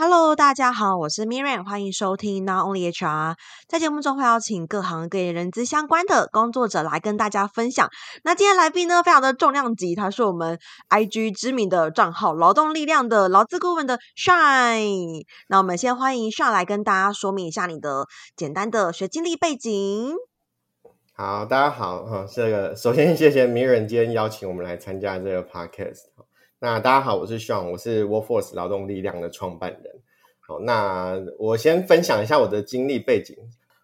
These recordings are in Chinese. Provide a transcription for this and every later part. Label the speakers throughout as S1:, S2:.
S1: Hello，大家好，我是 Miriam，欢迎收听 Not Only HR。在节目中会邀请各行各业人资相关的工作者来跟大家分享。那今天来宾呢，非常的重量级，他是我们 IG 知名的账号劳动力量的劳资顾问的 Shine。那我们先欢迎 Shine 来跟大家说明一下你的简单的学经历背景。
S2: 好，大家好，哈，这个首先谢谢 Miriam 今天邀请我们来参加这个 Podcast。那大家好，我是 Sean，我是 Workforce 劳动力量的创办人。好，那我先分享一下我的经历背景。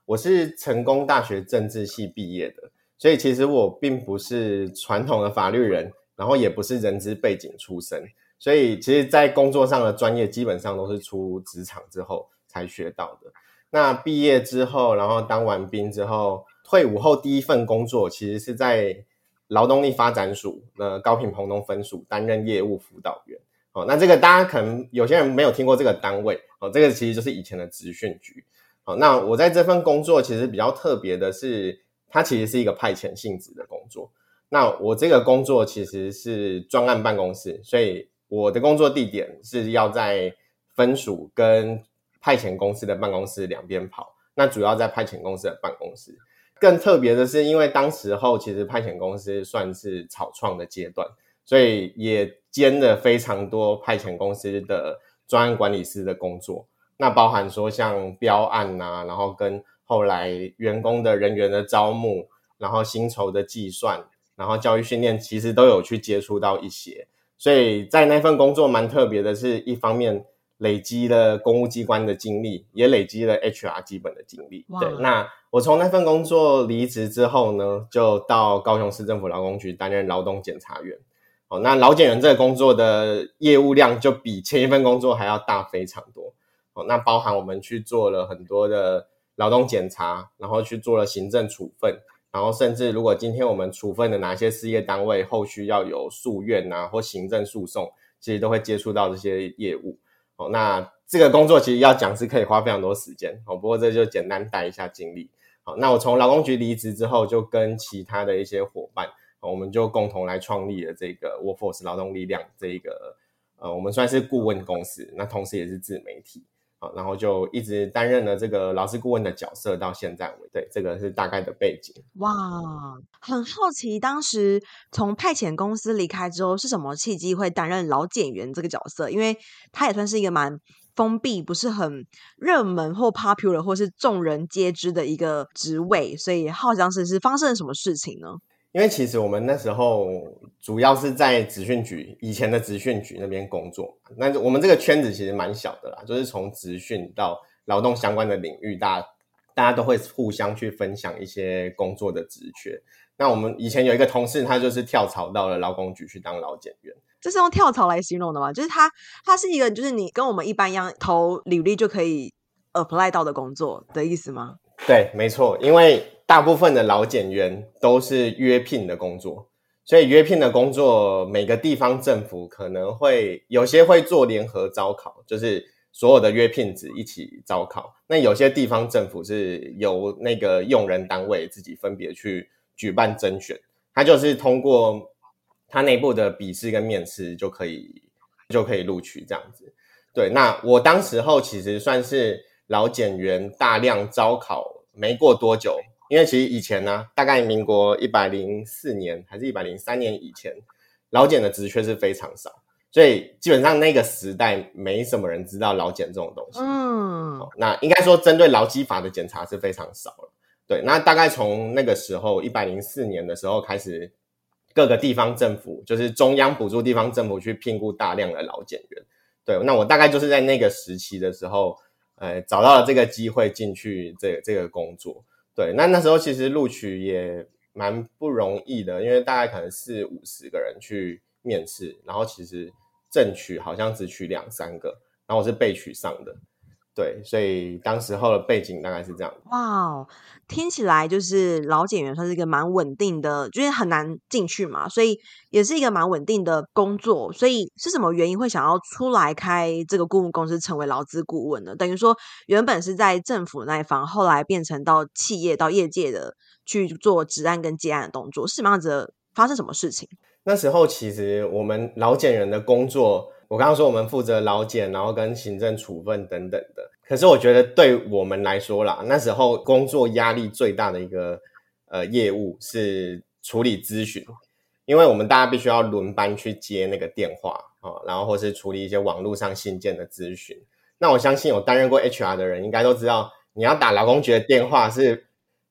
S2: 我是成功大学政治系毕业的，所以其实我并不是传统的法律人，然后也不是人资背景出身，所以其实在工作上的专业基本上都是出职场之后才学到的。那毕业之后，然后当完兵之后，退伍后第一份工作其实是在。劳动力发展署的高屏澎东分署担任业务辅导员，哦，那这个大家可能有些人没有听过这个单位，哦，这个其实就是以前的职训局，哦，那我在这份工作其实比较特别的是，它其实是一个派遣性质的工作。那我这个工作其实是专案办公室，所以我的工作地点是要在分署跟派遣公司的办公室两边跑，那主要在派遣公司的办公室。更特别的是，因为当时候其实派遣公司算是草创的阶段，所以也兼了非常多派遣公司的专案管理师的工作。那包含说像标案啊，然后跟后来员工的人员的招募，然后薪酬的计算，然后教育训练，其实都有去接触到一些。所以在那份工作蛮特别的是，一方面累积了公务机关的经历，也累积了 HR 基本的经历。对，那。我从那份工作离职之后呢，就到高雄市政府劳工局担任劳动检查员。哦，那劳检员这个工作的业务量就比前一份工作还要大非常多。哦，那包含我们去做了很多的劳动检查，然后去做了行政处分，然后甚至如果今天我们处分的哪些事业单位后续要有诉愿啊或行政诉讼，其实都会接触到这些业务。哦，那这个工作其实要讲是可以花非常多时间。哦，不过这就简单带一下经历。好，那我从劳工局离职之后，就跟其他的一些伙伴，我们就共同来创立了这个 Workforce 劳动力量这一个，呃，我们算是顾问公司，那同时也是自媒体，好，然后就一直担任了这个劳资顾问的角色到现在为止。对，这个是大概的背景。
S1: 哇，很好奇，当时从派遣公司离开之后，是什么契机会担任劳检员这个角色？因为他也算是一个蛮。封闭不是很热门或 popular 或是众人皆知的一个职位，所以好奇当时是发生了什么事情呢？
S2: 因为其实我们那时候主要是在职训局以前的职训局那边工作，那我们这个圈子其实蛮小的啦，就是从职训到劳动相关的领域，大家大家都会互相去分享一些工作的职缺。那我们以前有一个同事，他就是跳槽到了劳工局去当劳检员。
S1: 这是用跳槽来形容的吗？就是它，它是一个，就是你跟我们一般一样投履历就可以 apply 到的工作的意思吗？
S2: 对，没错，因为大部分的老检员都是约聘的工作，所以约聘的工作，每个地方政府可能会有些会做联合招考，就是所有的约聘子一起招考。那有些地方政府是由那个用人单位自己分别去举办甄选，它就是通过。他内部的笔试跟面试就可以就可以录取这样子，对。那我当时候其实算是劳检员大量招考没过多久，因为其实以前呢，大概民国一百零四年还是一百零三年以前，劳检的职缺是非常少，所以基本上那个时代没什么人知道劳检这种东西。嗯，那应该说针对劳基法的检查是非常少了。对，那大概从那个时候一百零四年的时候开始。各个地方政府就是中央补助地方政府去聘雇大量的劳检员，对，那我大概就是在那个时期的时候，呃，找到了这个机会进去这、这个工作，对，那那时候其实录取也蛮不容易的，因为大概可能四五十个人去面试，然后其实正取好像只取两三个，然后我是被取上的。对，所以当时候的背景大概是这样。
S1: 哇，听起来就是老检员算是一个蛮稳定的，就是很难进去嘛，所以也是一个蛮稳定的工作。所以是什么原因会想要出来开这个顾问公司，成为劳资顾问呢？等于说原本是在政府那一方，后来变成到企业、到业界的去做职案跟接案的动作，是什么样子的？发生什么事情？
S2: 那时候其实我们老检员的工作。我刚刚说我们负责劳检，然后跟行政处分等等的。可是我觉得对我们来说啦，那时候工作压力最大的一个呃业务是处理咨询，因为我们大家必须要轮班去接那个电话啊、然后或是处理一些网络上信件的咨询。那我相信有担任过 HR 的人应该都知道，你要打劳工局的电话是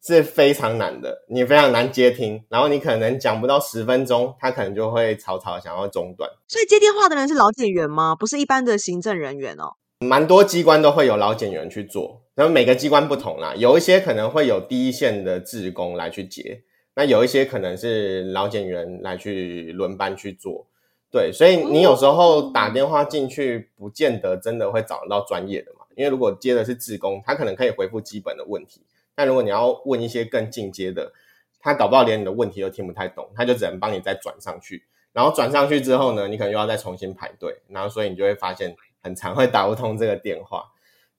S2: 是非常难的，你非常难接听，然后你可能讲不到十分钟，他可能就会草草想要中断。
S1: 所以接电话的人是老检员吗？不是一般的行政人员哦。
S2: 蛮多机关都会有老检员去做，然后每个机关不同啦，有一些可能会有第一线的志工来去接，那有一些可能是老检员来去轮班去做。对，所以你有时候打电话进去，不见得真的会找得到专业的嘛，因为如果接的是志工，他可能可以回复基本的问题，但如果你要问一些更进阶的，他搞不好连你的问题都听不太懂，他就只能帮你再转上去，然后转上去之后呢，你可能又要再重新排队，然后所以你就会发现。很常会打不通这个电话，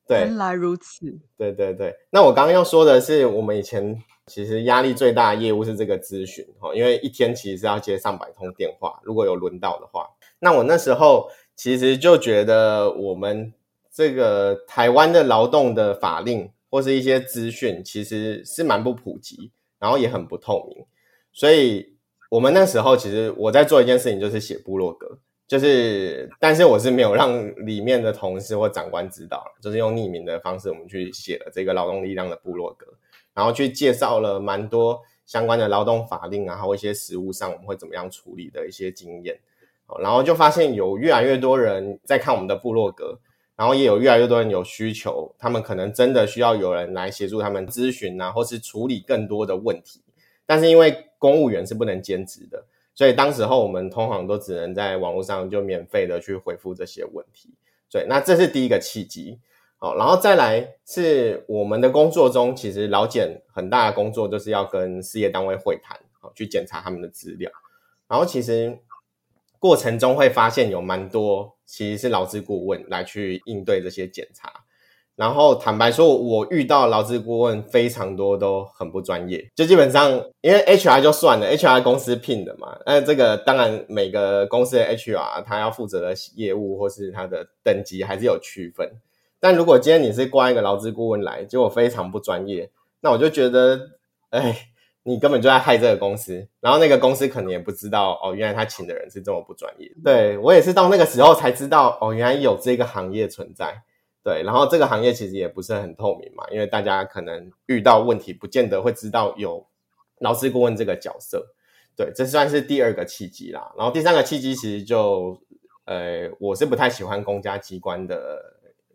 S2: 对，
S1: 原来如此，
S2: 对对对。那我刚刚要说的是，我们以前其实压力最大的业务是这个咨询哈，因为一天其实是要接上百通电话，如果有轮到的话。那我那时候其实就觉得，我们这个台湾的劳动的法令或是一些资讯，其实是蛮不普及，然后也很不透明。所以我们那时候其实我在做一件事情，就是写部落格。就是，但是我是没有让里面的同事或长官知道，就是用匿名的方式，我们去写了这个劳动力量的部落格，然后去介绍了蛮多相关的劳动法令啊，还有一些实务上我们会怎么样处理的一些经验，然后就发现有越来越多人在看我们的部落格，然后也有越来越多人有需求，他们可能真的需要有人来协助他们咨询啊，或是处理更多的问题，但是因为公务员是不能兼职的。所以当时候我们通常都只能在网络上就免费的去回复这些问题，对，那这是第一个契机，好，然后再来是我们的工作中，其实老简很大的工作就是要跟事业单位会谈，好，去检查他们的资料，然后其实过程中会发现有蛮多其实是劳资顾问来去应对这些检查。然后坦白说，我遇到劳资顾问非常多，都很不专业。就基本上，因为 HR 就算了，HR 公司聘的嘛。那这个当然每个公司的 HR 他要负责的业务或是他的等级还是有区分。但如果今天你是挂一个劳资顾问来，结果非常不专业，那我就觉得，哎，你根本就在害这个公司。然后那个公司可能也不知道，哦，原来他请的人是这么不专业。对，我也是到那个时候才知道，哦，原来有这个行业存在。对，然后这个行业其实也不是很透明嘛，因为大家可能遇到问题，不见得会知道有劳资顾问这个角色。对，这算是第二个契机啦。然后第三个契机其实就，呃，我是不太喜欢公家机关的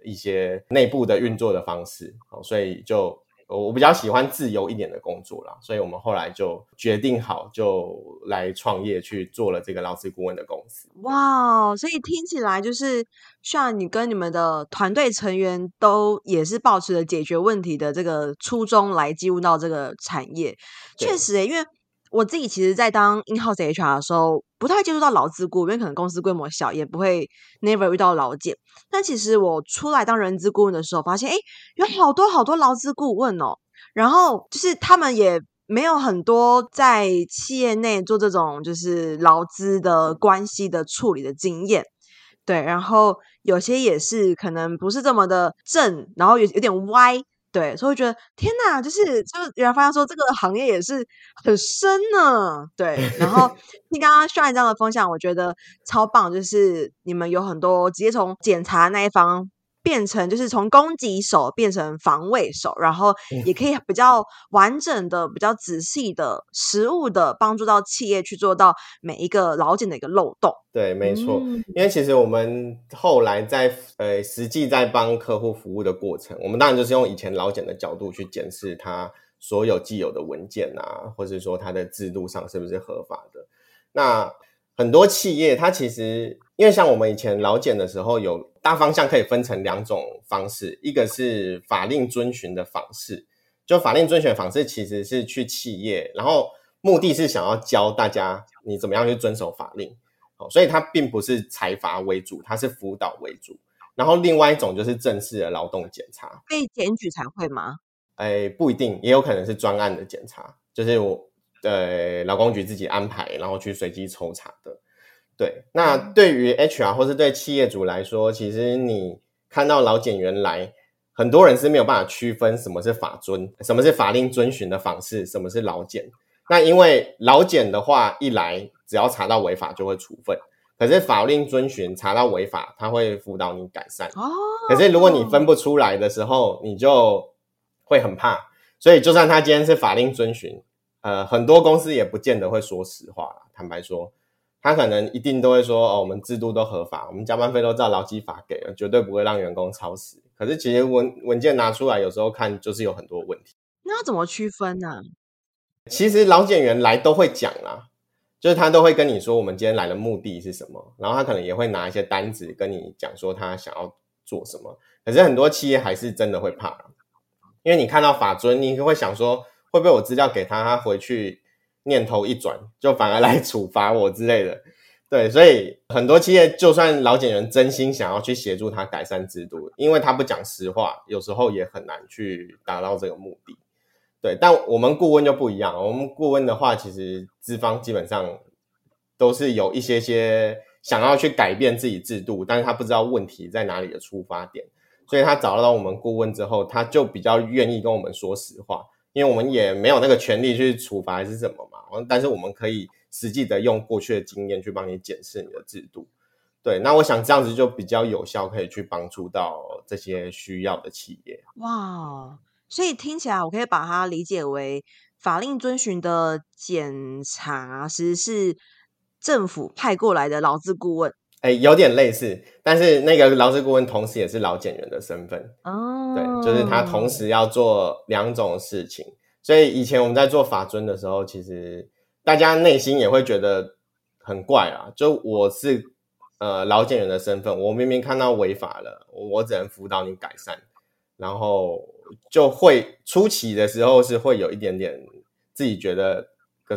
S2: 一些内部的运作的方式，所以就。我比较喜欢自由一点的工作啦，所以我们后来就决定好，就来创业去做了这个劳资顾问的公司。
S1: 哇，所以听起来就是像你跟你们的团队成员都也是抱持着解决问题的这个初衷来进入到这个产业。确实欸，因为。我自己其实，在当 in-house HR 的时候，不太接触到劳资顾问，因为可能公司规模小，也不会 never 遇到劳检。但其实我出来当人资顾问的时候，发现，诶，有好多好多劳资顾问哦。然后就是他们也没有很多在企业内做这种就是劳资的关系的处理的经验，对。然后有些也是可能不是这么的正，然后有有点歪。对，所以我觉得天哪，就是就是，原来发现说这个行业也是很深呢。对，然后 你刚刚 Shine 这样的分享，我觉得超棒，就是你们有很多直接从检查那一方。变成就是从攻击手变成防卫手，然后也可以比较完整的、比较仔细的、实物的帮助到企业去做到每一个劳检的一个漏洞。
S2: 对，没错。嗯、因为其实我们后来在呃实际在帮客户服务的过程，我们当然就是用以前劳检的角度去检视他所有既有的文件啊，或者说他的制度上是不是合法的。那很多企业它其实因为像我们以前劳检的时候有。大方向可以分成两种方式，一个是法令遵循的方式，就法令遵循的方式其实是去企业，然后目的是想要教大家你怎么样去遵守法令，哦所以它并不是财阀为主，它是辅导为主。然后另外一种就是正式的劳动检查，
S1: 被检举才会吗？
S2: 哎，不一定，也有可能是专案的检查，就是我呃劳工局自己安排，然后去随机抽查的。对，那对于 HR 或是对企业主来说，其实你看到老检员来，很多人是没有办法区分什么是法遵，什么是法令遵循的方式，什么是老检。那因为老检的话，一来只要查到违法就会处分，可是法令遵循查到违法，他会辅导你改善。哦，可是如果你分不出来的时候，你就会很怕。所以就算他今天是法令遵循，呃，很多公司也不见得会说实话。坦白说，他可能一定都会说：“哦，我们制度都合法，我们加班费都照劳基法给了，绝对不会让员工超时。”可是其实文文件拿出来，有时候看就是有很多问题。
S1: 那要怎么区分呢？
S2: 其实劳检员来都会讲啦，就是他都会跟你说我们今天来的目的是什么，然后他可能也会拿一些单子跟你讲说他想要做什么。可是很多企业还是真的会怕，因为你看到法尊，你会想说会不会我资料给他，他回去念头一转，就反而来处罚我之类的。对，所以很多企业就算老检员真心想要去协助他改善制度，因为他不讲实话，有时候也很难去达到这个目的。对，但我们顾问就不一样。我们顾问的话，其实资方基本上都是有一些些想要去改变自己制度，但是他不知道问题在哪里的出发点，所以他找到我们顾问之后，他就比较愿意跟我们说实话，因为我们也没有那个权利去处罚还是什么嘛。但是我们可以实际的用过去的经验去帮你检视你的制度。对，那我想这样子就比较有效，可以去帮助到这些需要的企业。
S1: 哇。所以听起来，我可以把它理解为法令遵循的检查，其实是政府派过来的劳资顾问。
S2: 哎，有点类似，但是那个劳资顾问同时也是劳检员的身份。哦，对，就是他同时要做两种事情。所以以前我们在做法尊的时候，其实大家内心也会觉得很怪啊。就我是呃劳检员的身份，我明明看到违法了，我只能辅导你改善，然后。就会初期的时候是会有一点点自己觉得，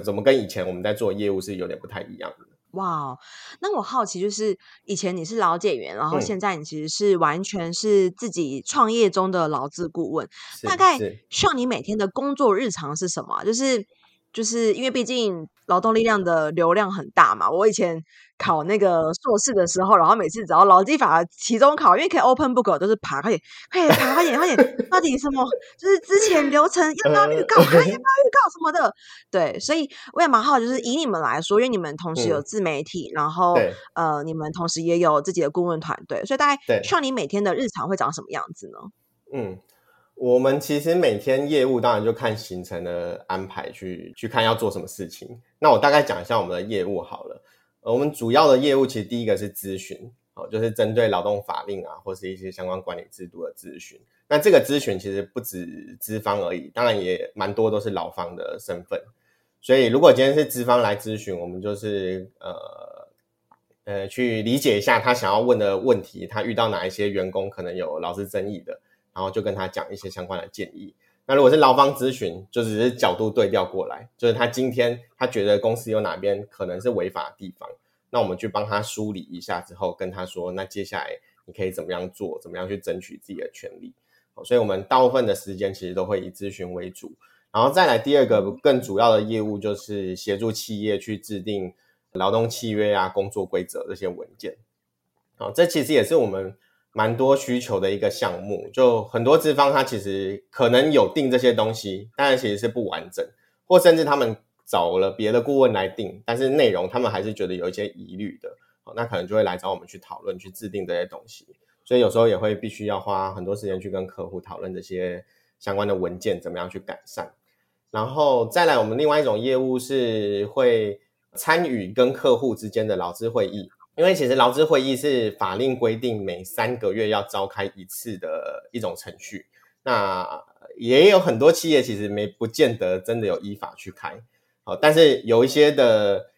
S2: 怎么跟以前我们在做业务是有点不太一样的。
S1: 哇，那我好奇就是以前你是老解员，然后现在你其实是完全是自己创业中的劳资顾问，大概像你每天的工作日常是什么？就是。就是因为毕竟劳动力量的流量很大嘛，我以前考那个硕士的时候，然后每次只要劳基法期中考，因为可以 open book 都是爬，快点，快点爬，快点，快点，到底什么？就是之前流程要不要预告，要不要预告什么的？对，所以我也蛮好，就是以你们来说，因为你们同时有自媒体，嗯、然后呃，你们同时也有自己的顾问团队，所以大概像你每天的日常会长什么样子呢？
S2: 嗯。我们其实每天业务当然就看行程的安排去去看要做什么事情。那我大概讲一下我们的业务好了。呃，我们主要的业务其实第一个是咨询，哦，就是针对劳动法令啊，或是一些相关管理制度的咨询。那这个咨询其实不止资方而已，当然也蛮多都是劳方的身份。所以如果今天是资方来咨询，我们就是呃呃去理解一下他想要问的问题，他遇到哪一些员工可能有劳资争议的。然后就跟他讲一些相关的建议。那如果是劳方咨询，就只是角度对调过来，就是他今天他觉得公司有哪边可能是违法的地方，那我们去帮他梳理一下之后，跟他说，那接下来你可以怎么样做，怎么样去争取自己的权利。所以我们大部分的时间其实都会以咨询为主。然后再来第二个更主要的业务，就是协助企业去制定劳动契约啊、工作规则这些文件。好，这其实也是我们。蛮多需求的一个项目，就很多资方他其实可能有定这些东西，但是其实是不完整，或甚至他们找了别的顾问来定，但是内容他们还是觉得有一些疑虑的，那可能就会来找我们去讨论，去制定这些东西。所以有时候也会必须要花很多时间去跟客户讨论这些相关的文件怎么样去改善。然后再来，我们另外一种业务是会参与跟客户之间的劳资会议。因为其实劳资会议是法令规定每三个月要召开一次的一种程序，那也有很多企业其实没不见得真的有依法去开，好，但是有一些的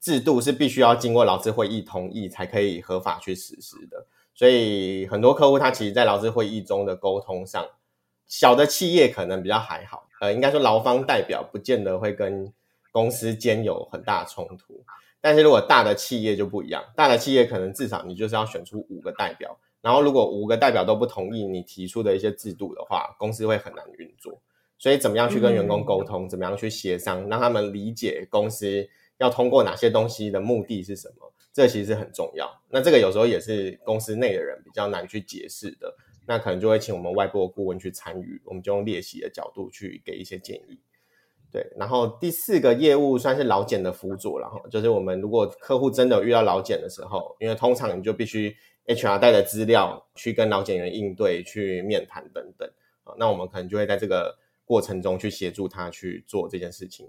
S2: 制度是必须要经过劳资会议同意才可以合法去实施的，所以很多客户他其实在劳资会议中的沟通上，小的企业可能比较还好，呃，应该说劳方代表不见得会跟公司间有很大冲突。但是如果大的企业就不一样，大的企业可能至少你就是要选出五个代表，然后如果五个代表都不同意你提出的一些制度的话，公司会很难运作。所以怎么样去跟员工沟通，嗯、怎么样去协商，让他们理解公司要通过哪些东西的目的是什么，这其实很重要。那这个有时候也是公司内的人比较难去解释的，那可能就会请我们外部的顾问去参与，我们就用列席的角度去给一些建议。对，然后第四个业务算是劳检的辅佐然后，就是我们如果客户真的遇到劳检的时候，因为通常你就必须 HR 带着资料去跟劳检员应对、去面谈等等啊，那我们可能就会在这个过程中去协助他去做这件事情。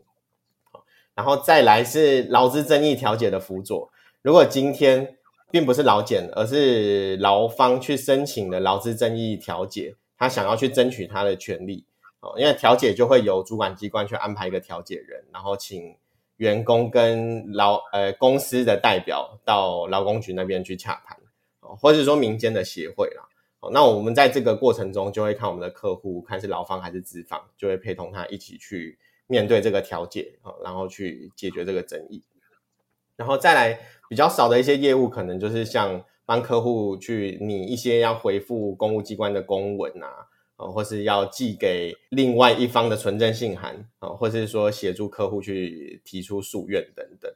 S2: 好然后再来是劳资争议调解的辅佐，如果今天并不是劳检，而是劳方去申请的劳资争议调解，他想要去争取他的权利。哦，因为调解就会由主管机关去安排一个调解人，然后请员工跟劳呃公司的代表到劳工局那边去洽谈，哦，或者说民间的协会啦。哦，那我们在这个过程中就会看我们的客户，看是劳方还是资方，就会陪同他一起去面对这个调解，哦，然后去解决这个争议。然后再来比较少的一些业务，可能就是像帮客户去拟一些要回复公务机关的公文啊。或是要寄给另外一方的存证信函，或是说协助客户去提出诉愿等等。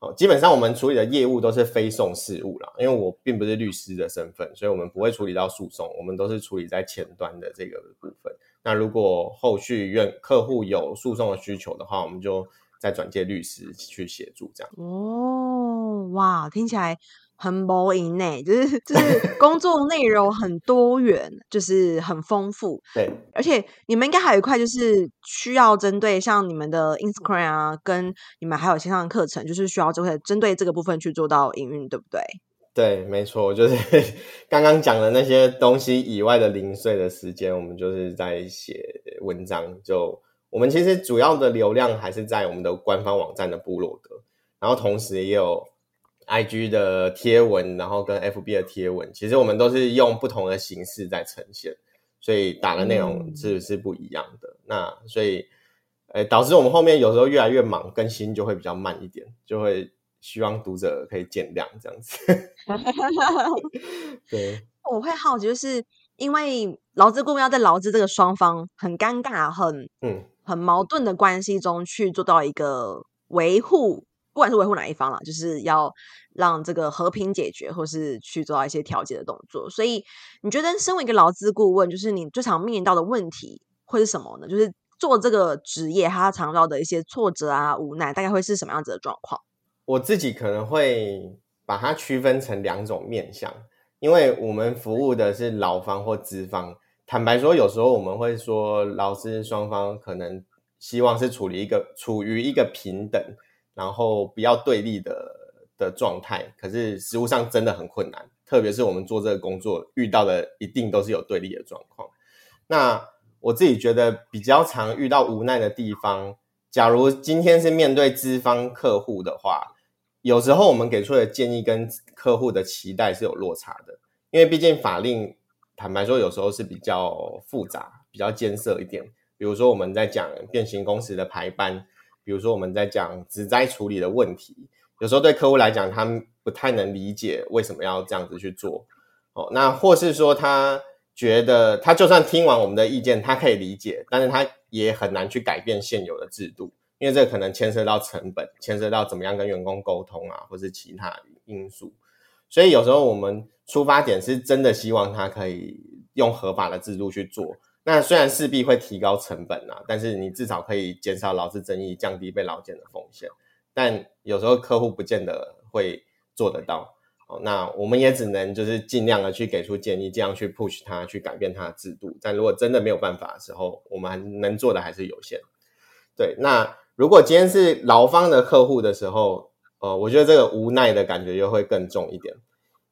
S2: 哦基本上我们处理的业务都是非讼事务啦，因为我并不是律师的身份，所以我们不会处理到诉讼，我们都是处理在前端的这个部分。那如果后续愿客户有诉讼的需求的话，我们就再转介律师去协助这样。
S1: 哦，哇，听起来。很无影呢，就是 就是工作内容很多元，就是很丰富。
S2: 对，
S1: 而且你们应该还有一块，就是需要针对像你们的 Instagram 啊，跟你们还有线上课程，就是需要就会针对这个部分去做到营运，对不对？
S2: 对，没错，就是 刚刚讲的那些东西以外的零碎的时间，我们就是在写文章。就我们其实主要的流量还是在我们的官方网站的部落格，然后同时也有。IG 的贴文，然后跟 FB 的贴文，其实我们都是用不同的形式在呈现，所以打的内容是是不一样的。嗯、那所以，诶，导致我们后面有时候越来越忙，更新就会比较慢一点，就会希望读者可以见谅这样子。对，
S1: 我会好奇，就是因为劳资顾问要在劳资这个双方很尴尬、很嗯很矛盾的关系中去做到一个维护。不管是维护哪一方啦，就是要让这个和平解决，或是去做到一些调解的动作。所以，你觉得身为一个劳资顾问，就是你最常面临到的问题会是什么呢？就是做这个职业，他常到的一些挫折啊、无奈，大概会是什么样子的状况？
S2: 我自己可能会把它区分成两种面向，因为我们服务的是劳方或资方。坦白说，有时候我们会说，劳资双方可能希望是处于一个处于一个平等。然后不要对立的的状态，可是实务上真的很困难，特别是我们做这个工作遇到的一定都是有对立的状况。那我自己觉得比较常遇到无奈的地方，假如今天是面对资方客户的话，有时候我们给出的建议跟客户的期待是有落差的，因为毕竟法令坦白说有时候是比较复杂、比较艰涩一点。比如说我们在讲变形工时的排班。比如说我们在讲职灾处理的问题，有时候对客户来讲，他们不太能理解为什么要这样子去做。哦，那或是说他觉得他就算听完我们的意见，他可以理解，但是他也很难去改变现有的制度，因为这可能牵涉到成本，牵涉到怎么样跟员工沟通啊，或是其他因素。所以有时候我们出发点是真的希望他可以用合法的制度去做。那虽然势必会提高成本啊，但是你至少可以减少劳资争议，降低被劳检的风险。但有时候客户不见得会做得到，哦，那我们也只能就是尽量的去给出建议，这样去 push 他去改变他的制度。但如果真的没有办法的时候，我们能做的还是有限。对，那如果今天是劳方的客户的时候，呃，我觉得这个无奈的感觉又会更重一点，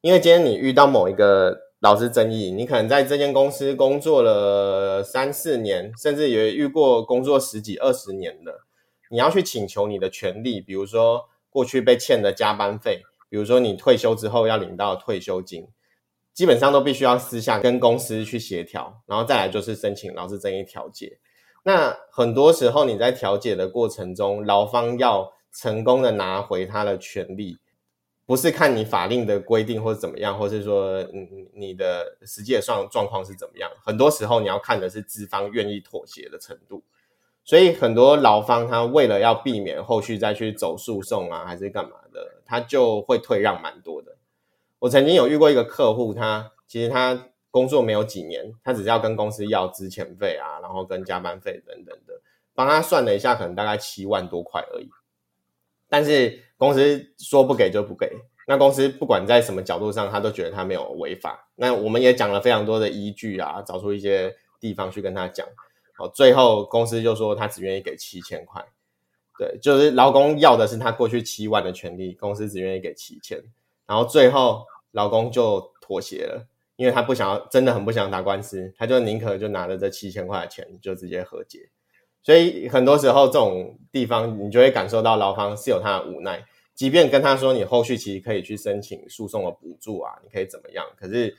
S2: 因为今天你遇到某一个。劳资争议，你可能在这间公司工作了三四年，甚至也遇过工作十几二十年的，你要去请求你的权利，比如说过去被欠的加班费，比如说你退休之后要领到退休金，基本上都必须要私下跟公司去协调，然后再来就是申请劳资争议调解。那很多时候你在调解的过程中，劳方要成功的拿回他的权利。不是看你法令的规定或者怎么样，或是说你你的实际的状状况是怎么样，很多时候你要看的是资方愿意妥协的程度。所以很多劳方他为了要避免后续再去走诉讼啊，还是干嘛的，他就会退让蛮多的。我曾经有遇过一个客户，他其实他工作没有几年，他只是要跟公司要资遣费啊，然后跟加班费等等的，帮他算了一下，可能大概七万多块而已。但是公司说不给就不给，那公司不管在什么角度上，他都觉得他没有违法。那我们也讲了非常多的依据啊，找出一些地方去跟他讲。最后公司就说他只愿意给七千块，对，就是劳工要的是他过去七万的权利，公司只愿意给七千，然后最后劳工就妥协了，因为他不想要，真的很不想打官司，他就宁可就拿着这七千块的钱就直接和解。所以很多时候这种地方，你就会感受到劳方是有他的无奈，即便跟他说你后续其实可以去申请诉讼的补助啊，你可以怎么样，可是。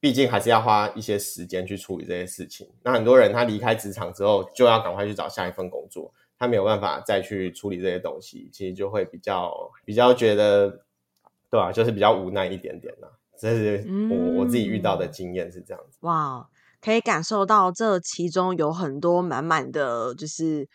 S2: 毕竟还是要花一些时间去处理这些事情。那很多人他离开职场之后，就要赶快去找下一份工作，他没有办法再去处理这些东西，其实就会比较比较觉得，对、啊？就是比较无奈一点点啦。这是我、我自己遇到的经验是这样子。
S1: 哇，可以感受到这其中有很多满满的就是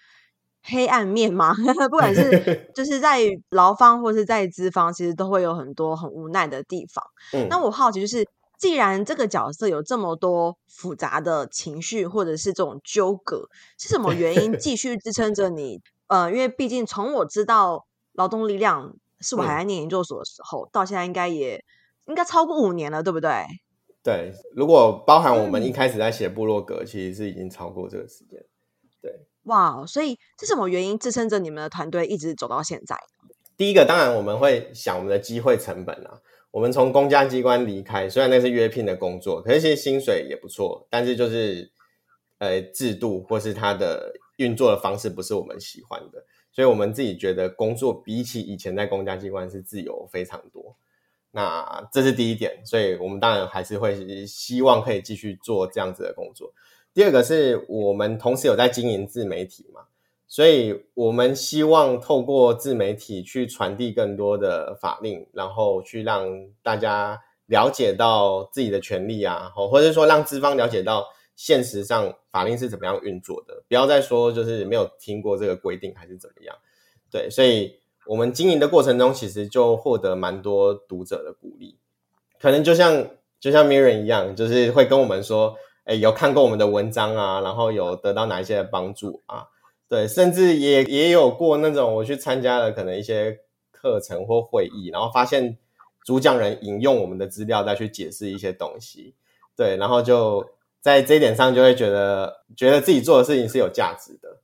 S1: 黑暗面吗？不管是 就是在劳方或是在资方，其实都会有很多很无奈的地方。嗯，那我好奇就是。既然这个角色有这么多复杂的情绪，或者是这种纠葛，是什么原因继 续支撑着你？呃，因为毕竟从我知道劳动力量是我还在念研究所的时候，嗯、到现在应该也应该超过五年了，对不对？
S2: 对，如果包含我们一开始在写部落格，嗯、其实是已经超过这个时间。对，
S1: 哇，所以是什么原因支撑着你们的团队一直走到现在？
S2: 第一个，当然我们会想我们的机会成本啊。我们从公家机关离开，虽然那是约聘的工作，可是其实薪水也不错，但是就是呃制度或是它的运作的方式不是我们喜欢的，所以我们自己觉得工作比起以前在公家机关是自由非常多。那这是第一点，所以我们当然还是会希望可以继续做这样子的工作。第二个是我们同时有在经营自媒体嘛。所以我们希望透过自媒体去传递更多的法令，然后去让大家了解到自己的权利啊，或者说让资方了解到现实上法令是怎么样运作的，不要再说就是没有听过这个规定还是怎么样。对，所以我们经营的过程中，其实就获得蛮多读者的鼓励，可能就像就像 Miriam 一样，就是会跟我们说，诶，有看过我们的文章啊，然后有得到哪一些的帮助啊。对，甚至也也有过那种我去参加了可能一些课程或会议，然后发现主讲人引用我们的资料再去解释一些东西，对，然后就在这一点上就会觉得觉得自己做的事情是有价值的。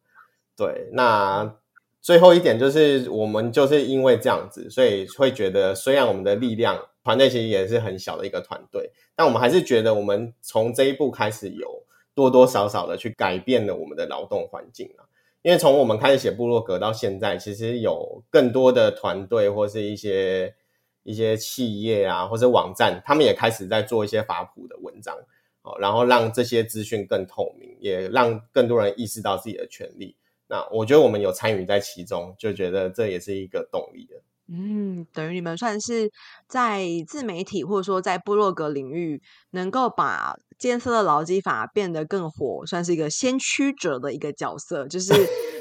S2: 对，那最后一点就是我们就是因为这样子，所以会觉得虽然我们的力量团队其实也是很小的一个团队，但我们还是觉得我们从这一步开始有多多少少的去改变了我们的劳动环境啊。因为从我们开始写部落格到现在，其实有更多的团队或是一些一些企业啊，或者网站，他们也开始在做一些法普的文章，哦，然后让这些资讯更透明，也让更多人意识到自己的权利。那我觉得我们有参与在其中，就觉得这也是一个动力的。
S1: 嗯，等于你们算是在自媒体或者说在部落格领域，能够把监测的劳基法变得更火，算是一个先驱者的一个角色，就是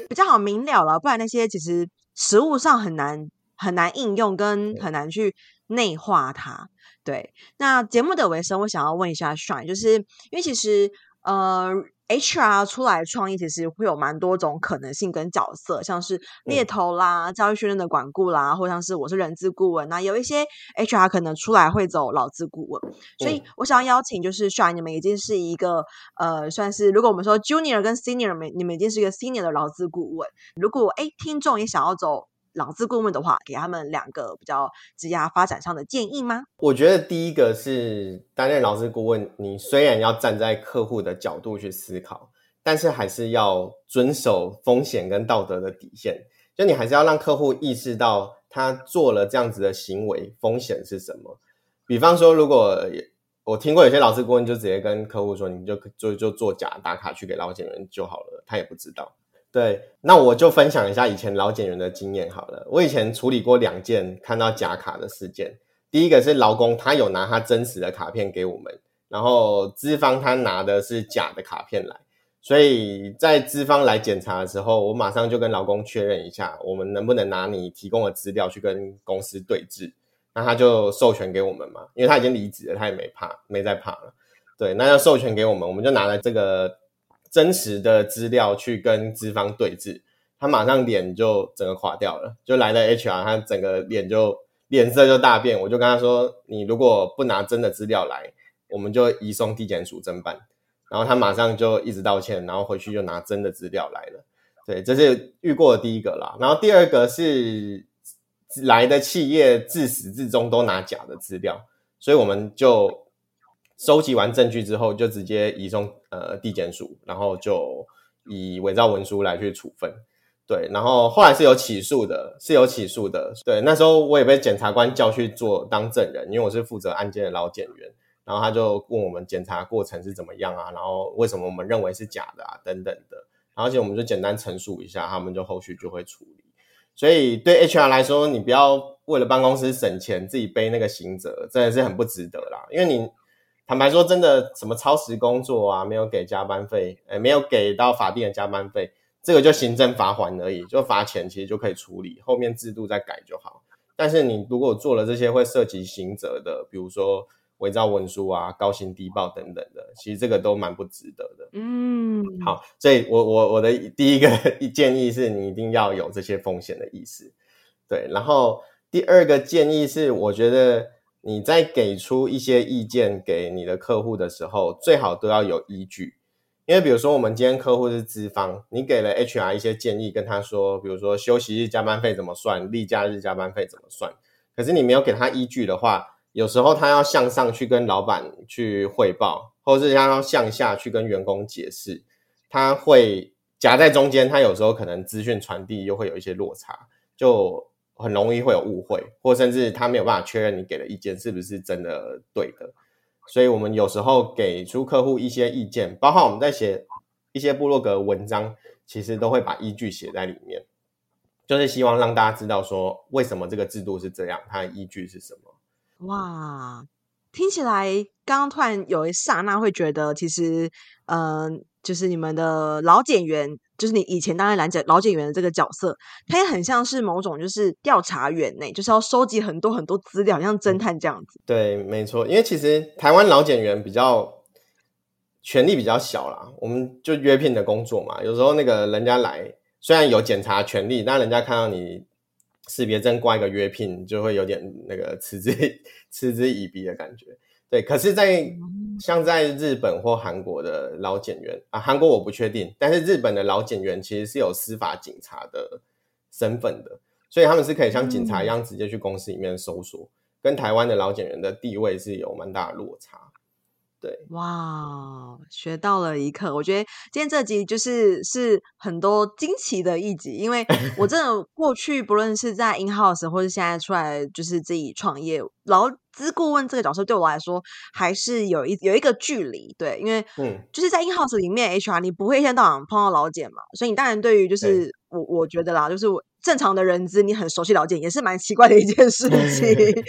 S1: 比较好明了了。不然那些其实实物上很难很难应用，跟很难去内化它。对，那节目的尾声，我想要问一下 Shine，就是因为其实呃。HR 出来创业，其实会有蛮多种可能性跟角色，像是猎头啦、教育训练的管顾啦，或像是我是人资顾问。那有一些 HR 可能出来会走劳资顾问，所以我想要邀请，就是 Shine，你们已经是一个呃，算是如果我们说 Junior 跟 Senior，你们已经是一个 Senior 的劳资顾问。如果诶听众也想要走。老资顾问的话，给他们两个比较职业发展上的建议吗？
S2: 我觉得第一个是担任劳资顾问，你虽然要站在客户的角度去思考，但是还是要遵守风险跟道德的底线。就你还是要让客户意识到，他做了这样子的行为，风险是什么。比方说，如果我听过有些老师顾问就直接跟客户说，你就就就做假打卡去给老检员就好了，他也不知道。对，那我就分享一下以前老检员的经验好了。我以前处理过两件看到假卡的事件。第一个是劳工他有拿他真实的卡片给我们，然后资方他拿的是假的卡片来，所以在资方来检查的时候，我马上就跟劳工确认一下，我们能不能拿你提供的资料去跟公司对质。那他就授权给我们嘛，因为他已经离职了，他也没怕，没再怕了。对，那要授权给我们，我们就拿了这个真实的资料去跟资方对质，他马上脸就整个垮掉了，就来了 HR，他整个脸就脸色就大变。我就跟他说，你如果不拿真的资料来，我们就移送地检署侦办。然后他马上就一直道歉，然后回去就拿真的资料来了。对，这是遇过的第一个啦。然后第二个是。来的企业自始至终都拿假的资料，所以我们就收集完证据之后，就直接移送呃地检署，然后就以伪造文书来去处分。对，然后后来是有起诉的，是有起诉的。对，那时候我也被检察官叫去做当证人，因为我是负责案件的老检员，然后他就问我们检查过程是怎么样啊，然后为什么我们认为是假的啊等等的，而且我们就简单陈述一下，他们就后续就会处理。所以对 HR 来说，你不要为了帮公司省钱，自己背那个刑责，真的是很不值得啦。因为你坦白说，真的什么超时工作啊，没有给加班费，诶没有给到法定的加班费，这个就行政罚款而已，就罚钱，其实就可以处理，后面制度再改就好。但是你如果做了这些会涉及刑责的，比如说。伪造文书啊，高薪低报等等的，其实这个都蛮不值得的。嗯，好，所以我我我的第一个 建议是你一定要有这些风险的意识，对。然后第二个建议是，我觉得你在给出一些意见给你的客户的时候，最好都要有依据。因为比如说我们今天客户是资方，你给了 HR 一些建议，跟他说，比如说休息日加班费怎么算，例假日加班费怎么算，可是你没有给他依据的话。有时候他要向上去跟老板去汇报，或是他要向下去跟员工解释，他会夹在中间。他有时候可能资讯传递又会有一些落差，就很容易会有误会，或甚至他没有办法确认你给的意见是不是真的对的。所以我们有时候给出客户一些意见，包括我们在写一些部落格文章，其实都会把依据写在里面，就是希望让大家知道说为什么这个制度是这样，它的依据是什么。
S1: 哇，听起来刚刚突然有一刹那会觉得，其实，嗯、就是你们的老检员，就是你以前当然劳检老检员的这个角色，它也很像是某种就是调查员呢，就是要收集很多很多资料，像侦探这样子。
S2: 对，没错，因为其实台湾老检员比较权力比较小啦，我们就约聘的工作嘛，有时候那个人家来，虽然有检查权利，但人家看到你。识别证挂一个约聘，就会有点那个嗤之 嗤之以鼻的感觉。对，可是在，在像在日本或韩国的老检员啊，韩国我不确定，但是日本的老检员其实是有司法警察的身份的，所以他们是可以像警察一样直接去公司里面搜索，嗯、跟台湾的老检员的地位是有蛮大的落差。对，
S1: 哇，学到了一课。我觉得今天这集就是是很多惊奇的一集，因为 我真的过去不论是在 in house 或是现在出来就是自己创业，劳资顾问这个角色对我来说还是有一有一个距离。对，因为嗯，就是在 in house 里面 HR 你不会一天到晚碰到老茧嘛，所以你当然对于就是我我觉得啦，就是我。正常的人资，你很熟悉了解也是蛮奇怪的一件事情。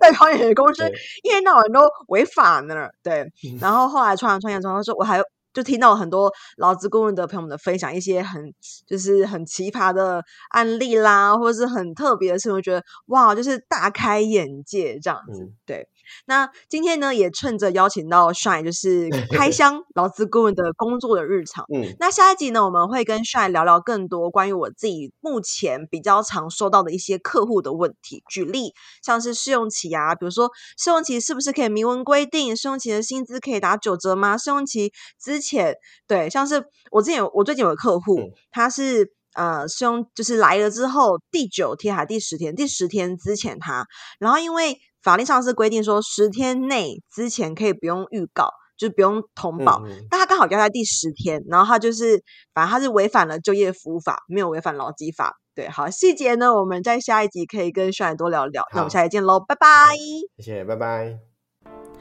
S1: 在跑远的公司，一天到晚都违法呢。对，然后后来创业创业之后，说我还就听到很多劳资顾问的朋友们的分享，一些很就是很奇葩的案例啦，或者是很特别的事情，我觉得哇，就是大开眼界这样子。对。那今天呢，也趁着邀请到 Shine，就是开 箱劳资顾问的工作的日常。嗯，那下一集呢，我们会跟 Shine 聊聊更多关于我自己目前比较常收到的一些客户的问题。举例，像是试用期啊，比如说试用期是不是可以明文规定试用期的薪资可以打九折吗？试用期之前，对，像是我之前有我最近有个客户，他是呃试用就是来了之后第九天还是第十天？第十天之前他，然后因为。法律上是规定说十天内之前可以不用预告，就不用通报。但他刚好要在第十天，然后他就是反正他是违反了就业服务法，没有违反劳基法。对，好，细节呢，我们在下一集可以跟 Shine 多聊聊。那我们下一集见喽，拜拜。
S2: 谢谢，拜拜。